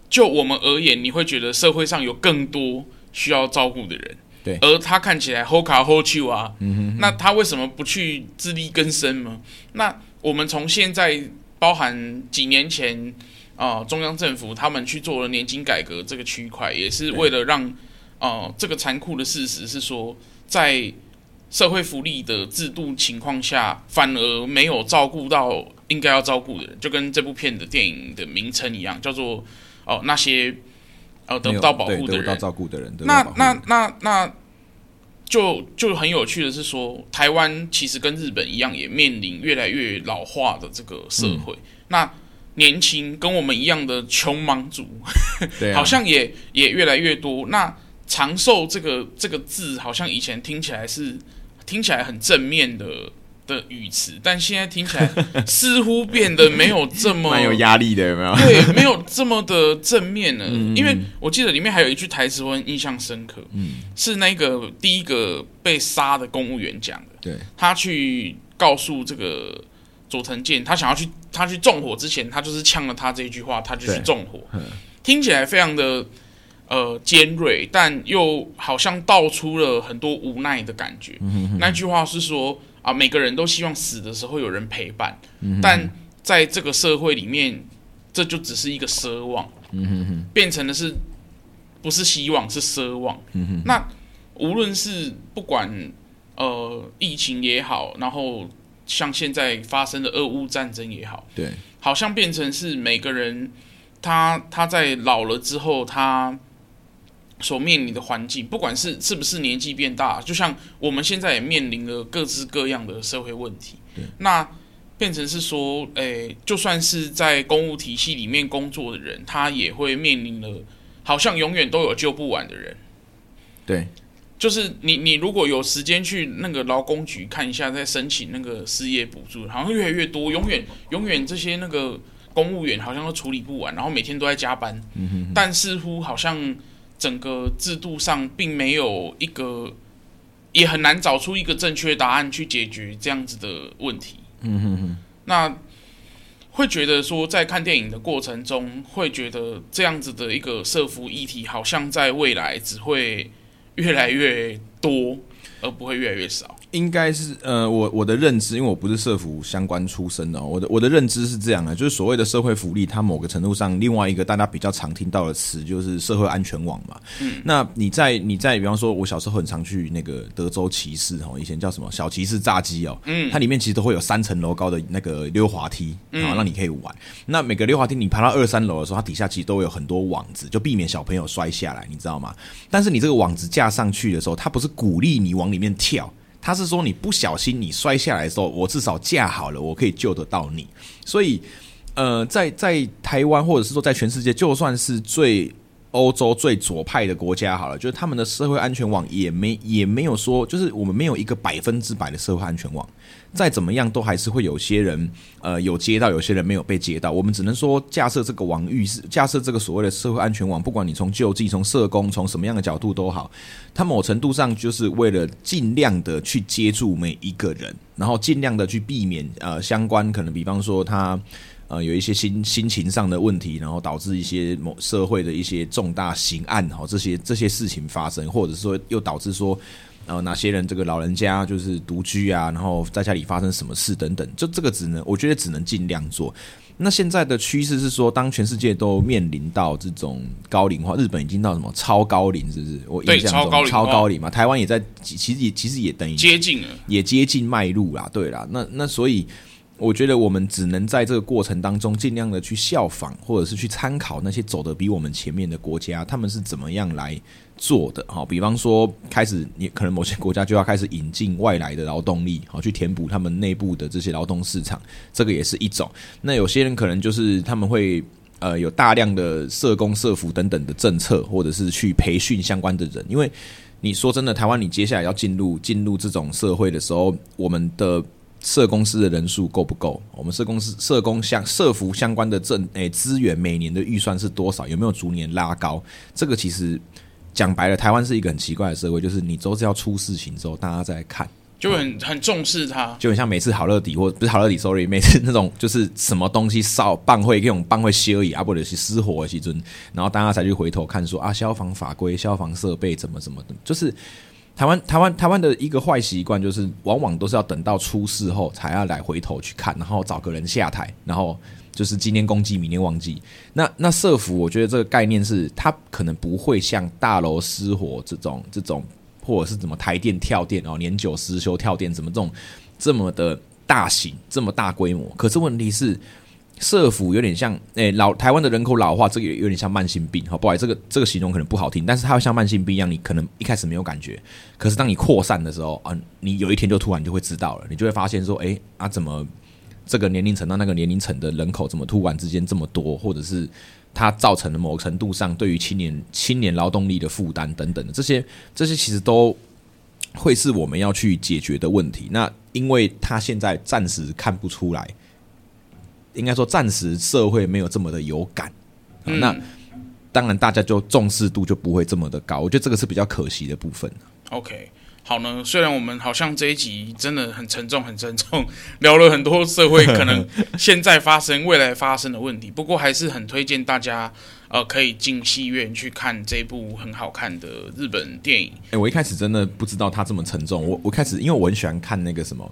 Speaker 1: 就我们而言，你会觉得社会上有更多需要照顾的人。
Speaker 2: 对，
Speaker 1: 而他看起来好卡好手啊，嗯那他为什么不去自力更生呢？那我们从现在包含几年前啊、呃，中央政府他们去做了年金改革这个区块，也是为了让啊、呃，这个残酷的事实是说，在社会福利的制度情况下，反而没有照顾到应该要照顾的人，就跟这部片的电影的名称一样，叫做哦、呃、那些。哦，得不到保护的人，得不到
Speaker 2: 照顾的人，
Speaker 1: 那那那那就就很有趣的是说，台湾其实跟日本一样，也面临越来越老化的这个社会。嗯、那年轻跟我们一样的穷忙族，对啊、[laughs] 好像也也越来越多。那长寿这个这个字，好像以前听起来是听起来很正面的。的语词，但现在听起来 [laughs] 似乎变得没有这么
Speaker 2: 蛮有压力的，有没有？
Speaker 1: 对，没有这么的正面了。嗯、因为我记得里面还有一句台词，我很印象深刻，嗯，是那个第一个被杀的公务员讲的。
Speaker 2: 对，
Speaker 1: 他去告诉这个佐藤健，他想要去他去纵火之前，他就是呛了他这一句话，他就去纵火。听起来非常的呃尖锐，但又好像道出了很多无奈的感觉。嗯、哼哼那句话是说。啊，每个人都希望死的时候有人陪伴，嗯、但在这个社会里面，这就只是一个奢望，嗯、哼哼变成的是不是希望是奢望。嗯、那无论是不管呃疫情也好，然后像现在发生的俄乌战争也好，
Speaker 2: 对，
Speaker 1: 好像变成是每个人他他在老了之后他。所面临的环境，不管是是不是年纪变大，就像我们现在也面临了各式各样的社会问题。对那变成是说，诶、欸，就算是在公务体系里面工作的人，他也会面临了，好像永远都有救不完的人。
Speaker 2: 对，
Speaker 1: 就是你，你如果有时间去那个劳工局看一下，再申请那个失业补助，好像越来越多，永远永远这些那个公务员好像都处理不完，然后每天都在加班。嗯、哼哼但似乎好像。整个制度上并没有一个，也很难找出一个正确答案去解决这样子的问题。嗯哼哼。那会觉得说，在看电影的过程中，会觉得这样子的一个社服议题，好像在未来只会越来越多，而不会越来越少。
Speaker 2: 应该是呃，我我的认知，因为我不是社服相关出身的，我的我的认知是这样的，就是所谓的社会福利，它某个程度上，另外一个大家比较常听到的词就是社会安全网嘛。嗯，那你在你在，比方说，我小时候很常去那个德州骑士哦，以前叫什么小骑士炸鸡哦，嗯，它里面其实都会有三层楼高的那个溜滑梯，然后让你可以玩。嗯、那每个溜滑梯你爬到二三楼的时候，它底下其实都有很多网子，就避免小朋友摔下来，你知道吗？但是你这个网子架上去的时候，它不是鼓励你往里面跳。他是说，你不小心你摔下来的时候，我至少架好了，我可以救得到你。所以，呃，在在台湾或者是说在全世界，就算是最欧洲最左派的国家好了，就是他们的社会安全网也没也没有说，就是我们没有一个百分之百的社会安全网。再怎么样，都还是会有些人，呃，有接到，有些人没有被接到。我们只能说，架设这个网域是架设这个所谓的社会安全网，不管你从救济、从社工、从什么样的角度都好，它某程度上就是为了尽量的去接住每一个人，然后尽量的去避免呃相关可能，比方说他呃有一些心心情上的问题，然后导致一些某社会的一些重大刑案哈这些这些事情发生，或者说又导致说。然后哪些人这个老人家就是独居啊，然后在家里发生什么事等等，就这个只能我觉得只能尽量做。那现在的趋势是说，当全世界都面临到这种高龄化，日本已经到什么超高龄，是不是？我印象中
Speaker 1: 超，
Speaker 2: 超高龄嘛，台湾也在，其实也其实也等于
Speaker 1: 接近了，
Speaker 2: 也接近迈入啦。对啦，那那所以。我觉得我们只能在这个过程当中尽量的去效仿，或者是去参考那些走得比我们前面的国家，他们是怎么样来做的。好，比方说，开始你可能某些国家就要开始引进外来的劳动力，好去填补他们内部的这些劳动市场，这个也是一种。那有些人可能就是他们会呃有大量的社工、社福等等的政策，或者是去培训相关的人。因为你说真的，台湾你接下来要进入进入这种社会的时候，我们的。社公司的人数够不够？我们社公司社工相社服相关的政诶资源每年的预算是多少？有没有逐年拉高？这个其实讲白了，台湾是一个很奇怪的社会，就是你都是要出事情之后，大家再看，
Speaker 1: 就很很重视它，
Speaker 2: 就很像每次好乐迪或不是好乐迪，sorry，[laughs] 每次那种就是什么东西烧办会，这种办会修理啊，或者是失火的时阵，然后大家才去回头看说啊，消防法规、消防设备怎么怎么的，就是。台湾台湾台湾的一个坏习惯就是，往往都是要等到出事后才要来回头去看，然后找个人下台，然后就是今天攻击，明天忘记。那那社福，我觉得这个概念是，它可能不会像大楼失火这种这种，或者是怎么台电跳电哦，年久失修跳电，怎么这种这么的大型，这么大规模。可是问题是。社福有点像，诶、老台湾的人口老化，这个有点像慢性病，好不好？这个这个形容可能不好听，但是它会像慢性病一样，你可能一开始没有感觉，可是当你扩散的时候啊，你有一天就突然就会知道了，你就会发现说，诶、啊，怎么这个年龄层到那个年龄层的人口怎么突然之间这么多，或者是它造成了某程度上对于青年青年劳动力的负担等等的这些，这些其实都会是我们要去解决的问题。那因为他现在暂时看不出来。应该说，暂时社会没有这么的有感，嗯、那当然大家就重视度就不会这么的高。我觉得这个是比较可惜的部分。
Speaker 1: OK，好呢，虽然我们好像这一集真的很沉重，很沉重，[laughs] 聊了很多社会可能现在发生、未来发生的问题，不过还是很推荐大家呃可以进戏院去看这部很好看的日本电影。
Speaker 2: 哎、欸，我一开始真的不知道它这么沉重。我我开始因为我很喜欢看那个什么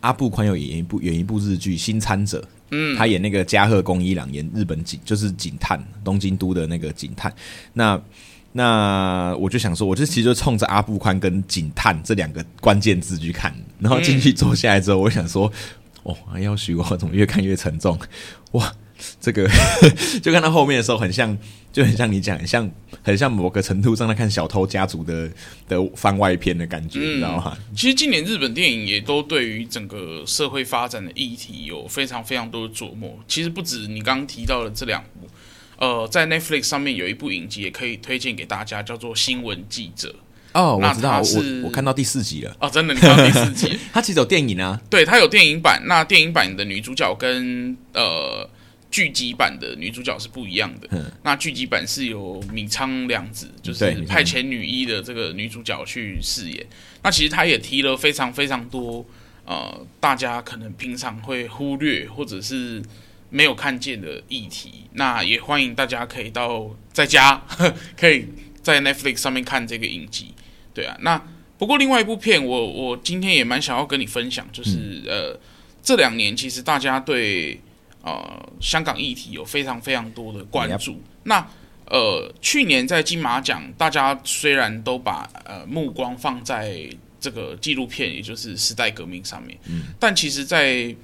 Speaker 2: 阿部宽有演一部演一部日剧《新参者》。嗯，他演那个加贺恭一郎，演日本警，就是警探，东京都的那个警探。那那我就想说，我就其实就冲着阿部宽跟警探这两个关键字去看，然后进去坐下来之后，我想说，哦，要许我怎么越看越沉重，哇！这个 [laughs] 就看到后面的时候，很像，就很像你讲，很像，很像某个程度上在看《小偷家族》的的番外篇的感觉，嗯、你知道吗？
Speaker 1: 其实今年日本电影也都对于整个社会发展的议题有非常非常多的琢磨。其实不止你刚刚提到的这两部，呃，在 Netflix 上面有一部影集也可以推荐给大家，叫做《新闻记者》。
Speaker 2: 哦，我知道，我我看到第四集了。
Speaker 1: 哦，真的，你看到第四集？[laughs]
Speaker 2: 它其实有电影啊，
Speaker 1: 对，它有电影版。那电影版的女主角跟呃。剧集版的女主角是不一样的。嗯、那剧集版是由米仓凉子，就是派遣女一的这个女主角去饰演。那其实她也提了非常非常多，呃，大家可能平常会忽略或者是没有看见的议题。那也欢迎大家可以到在家，呵 [laughs] 可以在 Netflix 上面看这个影集。对啊，那不过另外一部片我，我我今天也蛮想要跟你分享，就是、嗯、呃，这两年其实大家对。呃，香港议题有非常非常多的关注。Yep. 那呃，去年在金马奖，大家虽然都把呃目光放在这个纪录片，也就是《时代革命》上面，嗯，但其实在，在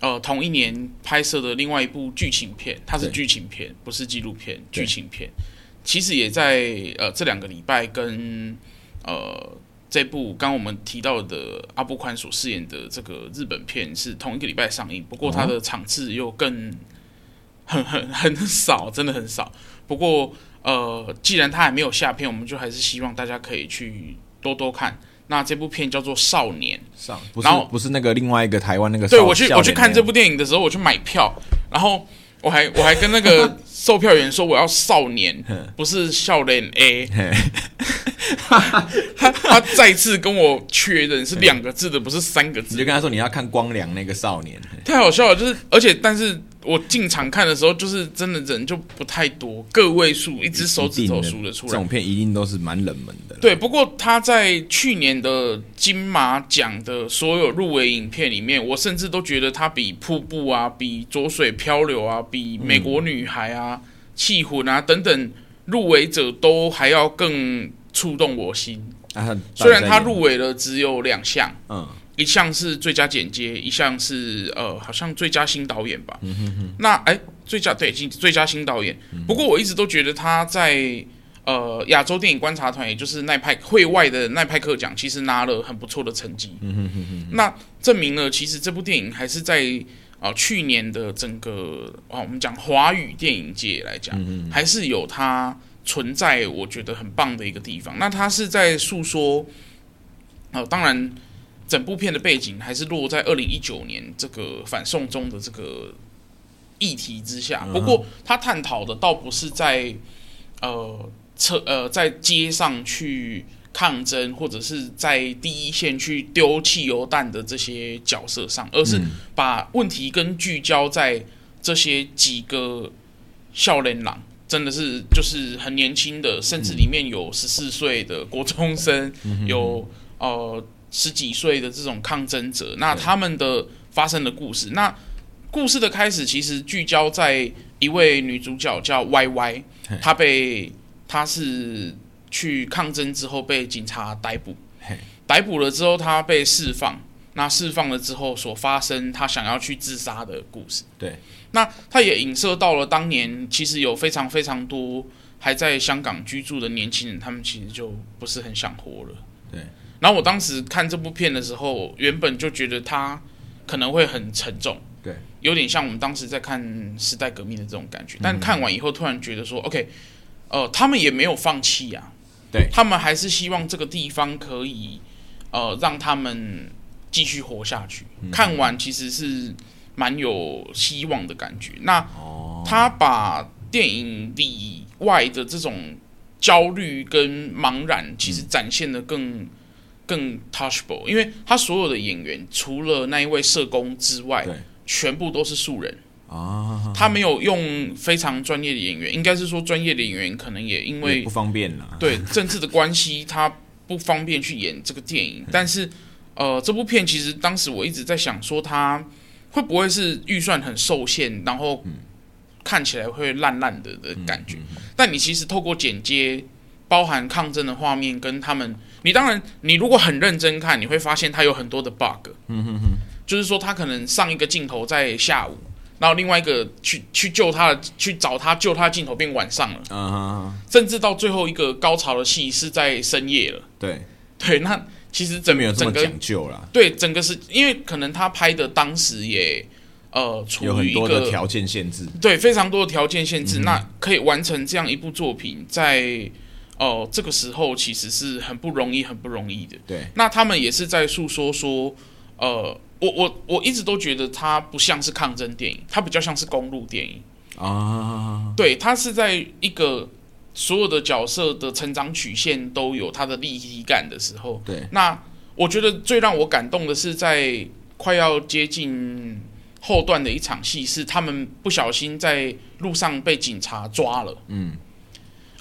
Speaker 1: 呃同一年拍摄的另外一部剧情片，它是剧情片，不是纪录片，剧情片，其实也在呃这两个礼拜跟呃。这部刚我们提到的阿部宽所饰演的这个日本片是同一个礼拜上映，不过它的场次又更很很很少，真的很少。不过呃，既然它还没有下片，我们就还是希望大家可以去多多看。那这部片叫做《少年》，
Speaker 2: 少不是然后不是那个另外一个台湾那个。
Speaker 1: 对，我去我去看这部电影的时候，我去买票，然后我还我还跟那个 [laughs] 售票员说我要少年，不是少年 A。他他再次跟我确认是两个字的，不是三个字。
Speaker 2: 你就跟他说你要看光良那个少年，
Speaker 1: 太好笑了。就是而且但是我进场看的时候，就是真的人就不太多，个位数，一只手指头数得出来。
Speaker 2: 这种片一定都是蛮冷门的。
Speaker 1: 对，不过他在去年的金马奖的所有入围影片里面，我甚至都觉得他比瀑布啊，比浊水漂流啊，比美国女孩啊、气魂啊等等入围者都还要更。触动我心。啊、虽然他入围了只有两项，嗯，一项是最佳剪接，一项是呃，好像最佳新导演吧。嗯、哼哼那哎，最佳对，最佳新导演。嗯、不过我一直都觉得他在呃亚洲电影观察团，也就是奈派会外的奈派克奖，其实拿了很不错的成绩。嗯、哼哼哼那证明了其实这部电影还是在啊、呃、去年的整个啊我们讲华语电影界来讲，嗯、哼哼还是有它。存在我觉得很棒的一个地方，那它是在诉说，哦，当然，整部片的背景还是落在二零一九年这个反送中的这个议题之下。不过，他探讨的倒不是在呃车呃在街上去抗争，或者是在第一线去丢汽油弹的这些角色上，而是把问题跟聚焦在这些几个少年郎。真的是就是很年轻的，甚至里面有十四岁的国中生，嗯、有呃十几岁的这种抗争者。那他们的发生的故事，那故事的开始其实聚焦在一位女主角叫 Y Y，她被她是去抗争之后被警察逮捕，逮捕了之后她被释放。那释放了之后所发生她想要去自杀的故事，
Speaker 2: 对。
Speaker 1: 那她也影射到了当年，其实有非常非常多还在香港居住的年轻人，他们其实就不是很想活了。
Speaker 2: 对。
Speaker 1: 然后我当时看这部片的时候，原本就觉得他可能会很沉重，
Speaker 2: 对，
Speaker 1: 有点像我们当时在看时代革命的这种感觉。但看完以后，突然觉得说、嗯、，OK，呃，他们也没有放弃啊，
Speaker 2: 对，
Speaker 1: 他们还是希望这个地方可以呃让他们继续活下去。嗯、看完其实是。蛮有希望的感觉。那他把电影里外的这种焦虑跟茫然，其实展现的更更 touchable，因为他所有的演员除了那一位社工之外，全部都是素人啊。他没有用非常专业的演员，应该是说专业的演员可能也因为
Speaker 2: 不方便了，
Speaker 1: 对 [laughs] 政治的关系，他不方便去演这个电影。但是，呃，这部片其实当时我一直在想说他。会不会是预算很受限，然后看起来会烂烂的的感觉？但你其实透过剪接，包含抗争的画面跟他们，你当然你如果很认真看，你会发现它有很多的 bug。嗯哼哼，就是说他可能上一个镜头在下午，然后另外一个去去救他的去找他救他的镜头变晚上了。嗯，甚至到最后一个高潮的戏是在深夜了。
Speaker 2: 对
Speaker 1: 对，那。其实整个整个
Speaker 2: 讲究了，
Speaker 1: 对，整个是因为可能他拍的当时也呃处于一个
Speaker 2: 条件限制，
Speaker 1: 对，非常多的条件限制，嗯、那可以完成这样一部作品，在呃这个时候其实是很不容易，很不容易的。
Speaker 2: 对，
Speaker 1: 那他们也是在诉说说，呃，我我我一直都觉得它不像是抗争电影，它比较像是公路电影啊。对，它是在一个。所有的角色的成长曲线都有它的立体感的时候，
Speaker 2: 对。
Speaker 1: 那我觉得最让我感动的是在快要接近后段的一场戏，是他们不小心在路上被警察抓了，嗯。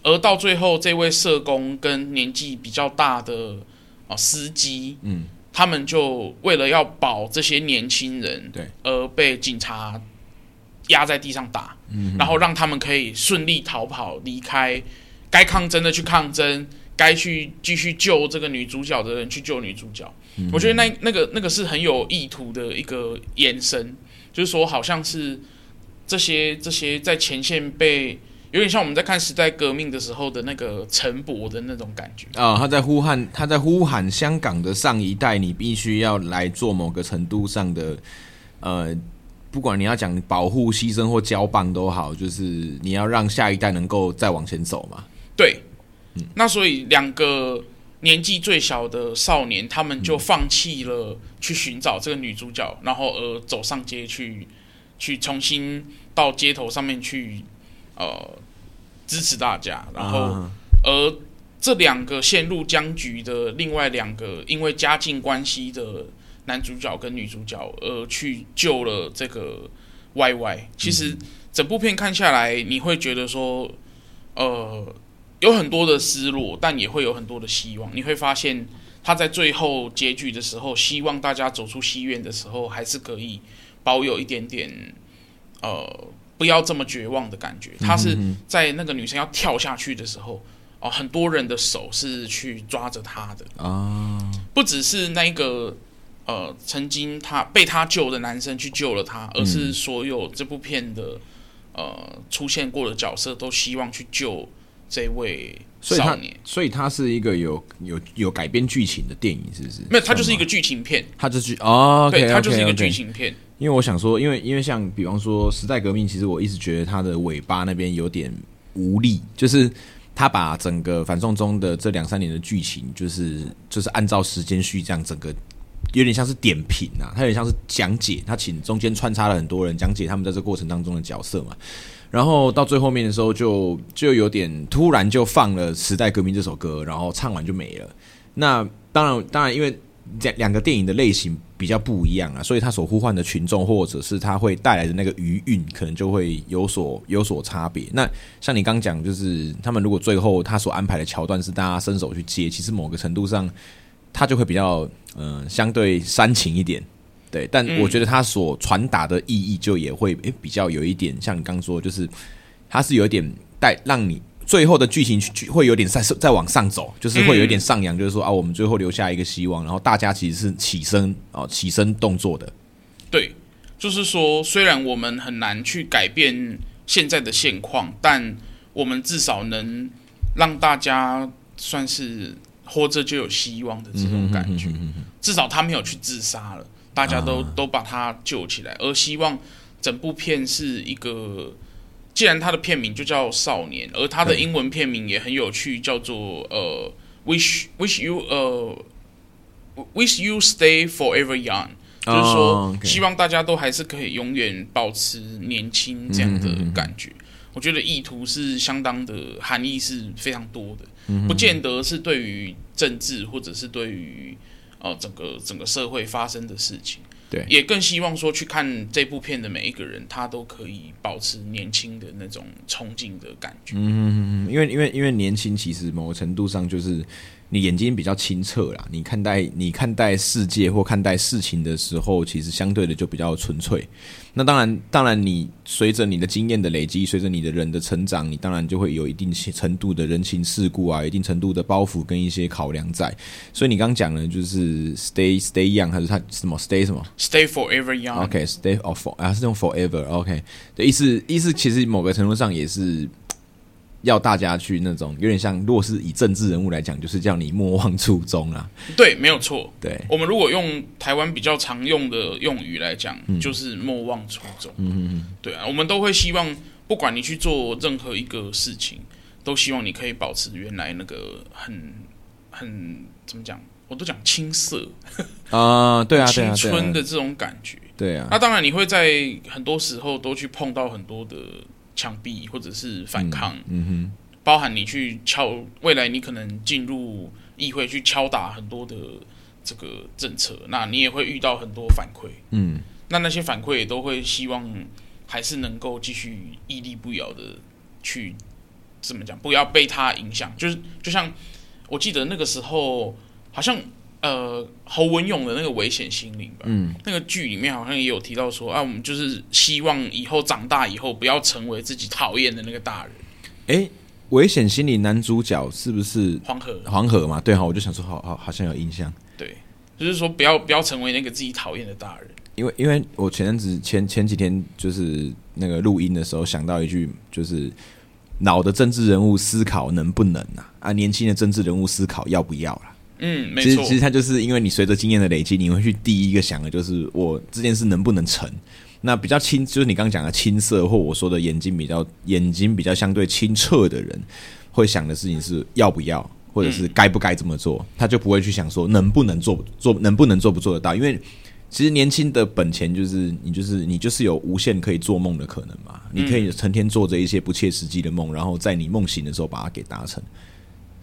Speaker 1: 而到最后，这位社工跟年纪比较大的啊司机，嗯，他们就为了要保这些年轻人，
Speaker 2: 对，
Speaker 1: 而被警察。压在地上打，嗯然后让他们可以顺利逃跑离开。该抗争的去抗争，该去继续救这个女主角的人去救女主角。我觉得那那个那个是很有意图的一个延伸，就是说好像是这些这些在前线被有点像我们在看时代革命的时候的那个陈伯的那种感觉
Speaker 2: 啊。他在呼喊，他在呼喊香港的上一代，你必须要来做某个程度上的呃。不管你要讲保护、牺牲或交棒都好，就是你要让下一代能够再往前走嘛。
Speaker 1: 对，嗯，那所以两个年纪最小的少年，他们就放弃了去寻找这个女主角，然后而走上街去，去重新到街头上面去，呃，支持大家，然后而这两个陷入僵局的另外两个因为家境关系的男主角跟女主角，而去救了这个 Y Y。其实整部片看下来，你会觉得说，呃，有很多的失落，但也会有很多的希望。你会发现他在最后结局的时候，希望大家走出戏院的时候，还是可以保有一点点，呃，不要这么绝望的感觉。他是在那个女生要跳下去的时候。哦，很多人的手是去抓着他的啊，不只是那个呃，曾经他被他救的男生去救了他，而是所有这部片的呃出现过的角色都希望去救这位少年。
Speaker 2: 所以，他是一个有有有改编剧情的电影，是不是？
Speaker 1: 没有，它就是一个剧情片。
Speaker 2: 它就是哦，
Speaker 1: 对，它就是一个剧情片。
Speaker 2: 因为我想说，因为因为像比方说《时代革命》，其实我一直觉得它的尾巴那边有点无力，就是。他把整个反送中的这两三年的剧情，就是就是按照时间序这样，整个有点像是点评啊，他有点像是讲解，他请中间穿插了很多人讲解他们在这过程当中的角色嘛，然后到最后面的时候就就有点突然就放了《时代革命》这首歌，然后唱完就没了。那当然当然因为。两两个电影的类型比较不一样啊，所以他所呼唤的群众，或者是他会带来的那个余韵，可能就会有所有所差别。那像你刚讲，就是他们如果最后他所安排的桥段是大家伸手去接，其实某个程度上，他就会比较嗯、呃、相对煽情一点，对。但我觉得他所传达的意义就也会诶、欸、比较有一点，像你刚说，就是他是有一点带让你。最后的剧情会有点在在往上走，就是会有一点上扬，就是说啊，我们最后留下一个希望，然后大家其实是起身啊，起身动作的。
Speaker 1: 对，就是说，虽然我们很难去改变现在的现况，但我们至少能让大家算是活着就有希望的这种感觉。至少他没有去自杀了，大家都都把他救起来，而希望整部片是一个。既然他的片名就叫少年，而他的英文片名也很有趣，叫做呃，wish wish you 呃，wish you stay forever young，就是说希望大家都还是可以永远保持年轻这样的感觉。我觉得意图是相当的含义是非常多的，不见得是对于政治或者是对于呃整个整个社会发生的事情。对，也更希望说去看这部片的每一个人，他都可以保持年轻的那种冲劲的感觉。
Speaker 2: 嗯，因为因为因为年轻，其实某个程度上就是。你眼睛比较清澈啦，你看待你看待世界或看待事情的时候，其实相对的就比较纯粹。那当然，当然，你随着你的经验的累积，随着你的人的成长，你当然就会有一定程度的人情世故啊，一定程度的包袱跟一些考量在。所以你刚刚讲的，就是 stay stay young，还是他什么 stay 什么
Speaker 1: ？stay forever young。
Speaker 2: OK，stay of for 啊，是用 forever。OK，的意思意思其实某个程度上也是。要大家去那种有点像，如果是以政治人物来讲，就是叫你莫忘初衷啊。
Speaker 1: 对，没有错。
Speaker 2: 对，
Speaker 1: 我们如果用台湾比较常用的用语来讲，嗯、就是莫忘初衷。嗯嗯嗯。对啊，我们都会希望，不管你去做任何一个事情，都希望你可以保持原来那个很很怎么讲，我都讲青涩
Speaker 2: 啊，对啊，
Speaker 1: 青春的这种感觉。
Speaker 2: 对啊。
Speaker 1: 那当然，你会在很多时候都去碰到很多的。墙壁或者是反抗，嗯，嗯哼，包含你去敲，未来你可能进入议会去敲打很多的这个政策，那你也会遇到很多反馈，嗯，那那些反馈也都会希望还是能够继续屹立不摇的去怎么讲，不要被他影响，就是就像我记得那个时候好像。呃，侯文勇的那个危险心灵吧，嗯，那个剧里面好像也有提到说啊，我们就是希望以后长大以后不要成为自己讨厌的那个大人。
Speaker 2: 哎、欸，危险心理男主角是不是
Speaker 1: 黄河？
Speaker 2: 黄河嘛，对哈，我就想说，好好好像有印象。
Speaker 1: 对，就是说不要不要成为那个自己讨厌的大人。
Speaker 2: 因为因为我前阵子前前几天就是那个录音的时候想到一句，就是老的政治人物思考能不能啊？啊，年轻的政治人物思考要不要啦？
Speaker 1: 嗯，没错。
Speaker 2: 其实其实他就是因为你随着经验的累积，你会去第一个想的就是我这件事能不能成。那比较清，就是你刚刚讲的青涩，或我说的眼睛比较眼睛比较相对清澈的人，会想的事情是要不要，或者是该不该这么做，嗯，他就不会去想说能不能做做能不能做不做得到。因为其实年轻的本钱就是你就是你就是有无限可以做梦的可能嘛，你可以成天做着一些不切实际的梦，然后在你梦醒的时候把它给达成。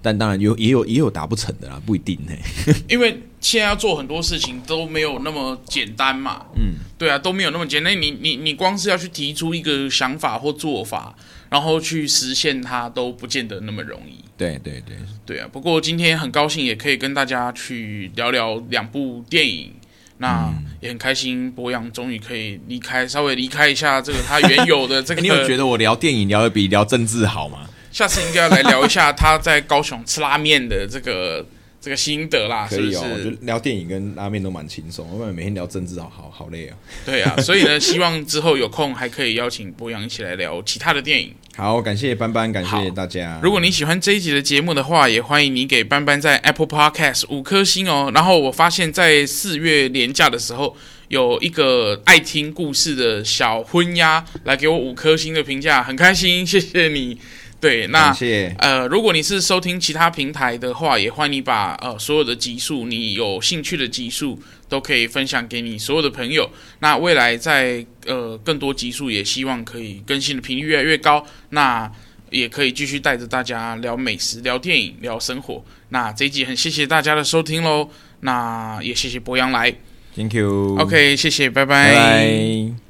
Speaker 2: 但当然有也有也有达不成的啦，不一定呢。[laughs]
Speaker 1: 因为现在要做很多事情都没有那么简单嘛。嗯，对啊，都没有那么简单。你你你光是要去提出一个想法或做法，然后去实现它，都不见得那么容易。
Speaker 2: 对对对，
Speaker 1: 对啊。不过今天很高兴也可以跟大家去聊聊两部电影，那也很开心，博洋终于可以离开，稍微离开一下这个他原有的这个。[laughs]
Speaker 2: 你有觉得我聊电影聊的比聊政治好吗？
Speaker 1: 下次应该要来聊一下他在高雄吃拉面的这个 [laughs] 这个心得啦，
Speaker 2: 可以哦。
Speaker 1: 是是？
Speaker 2: 我觉得聊电影跟拉面都蛮轻松，因为每天聊政治好好好累啊。
Speaker 1: 对啊，[laughs] 所以呢，希望之后有空还可以邀请博洋一起来聊其他的电影。
Speaker 2: 好，感谢班班，感谢大家。
Speaker 1: 如果你喜欢这一集的节目的话，也欢迎你给班班在 Apple Podcast 五颗星哦。然后我发现，在四月连假的时候，有一个爱听故事的小昏鸦来给我五颗星的评价，很开心，谢谢你。对，那呃，如果你是收听其他平台的话，也欢迎你把呃所有的集数，你有兴趣的集数，都可以分享给你所有的朋友。那未来在呃更多集数，也希望可以更新的频率越来越高。那也可以继续带着大家聊美食、聊电影、聊生活。那这一集很谢谢大家的收听喽，那也谢谢博洋来
Speaker 2: ，Thank you，OK，
Speaker 1: 谢谢，拜拜。Bye bye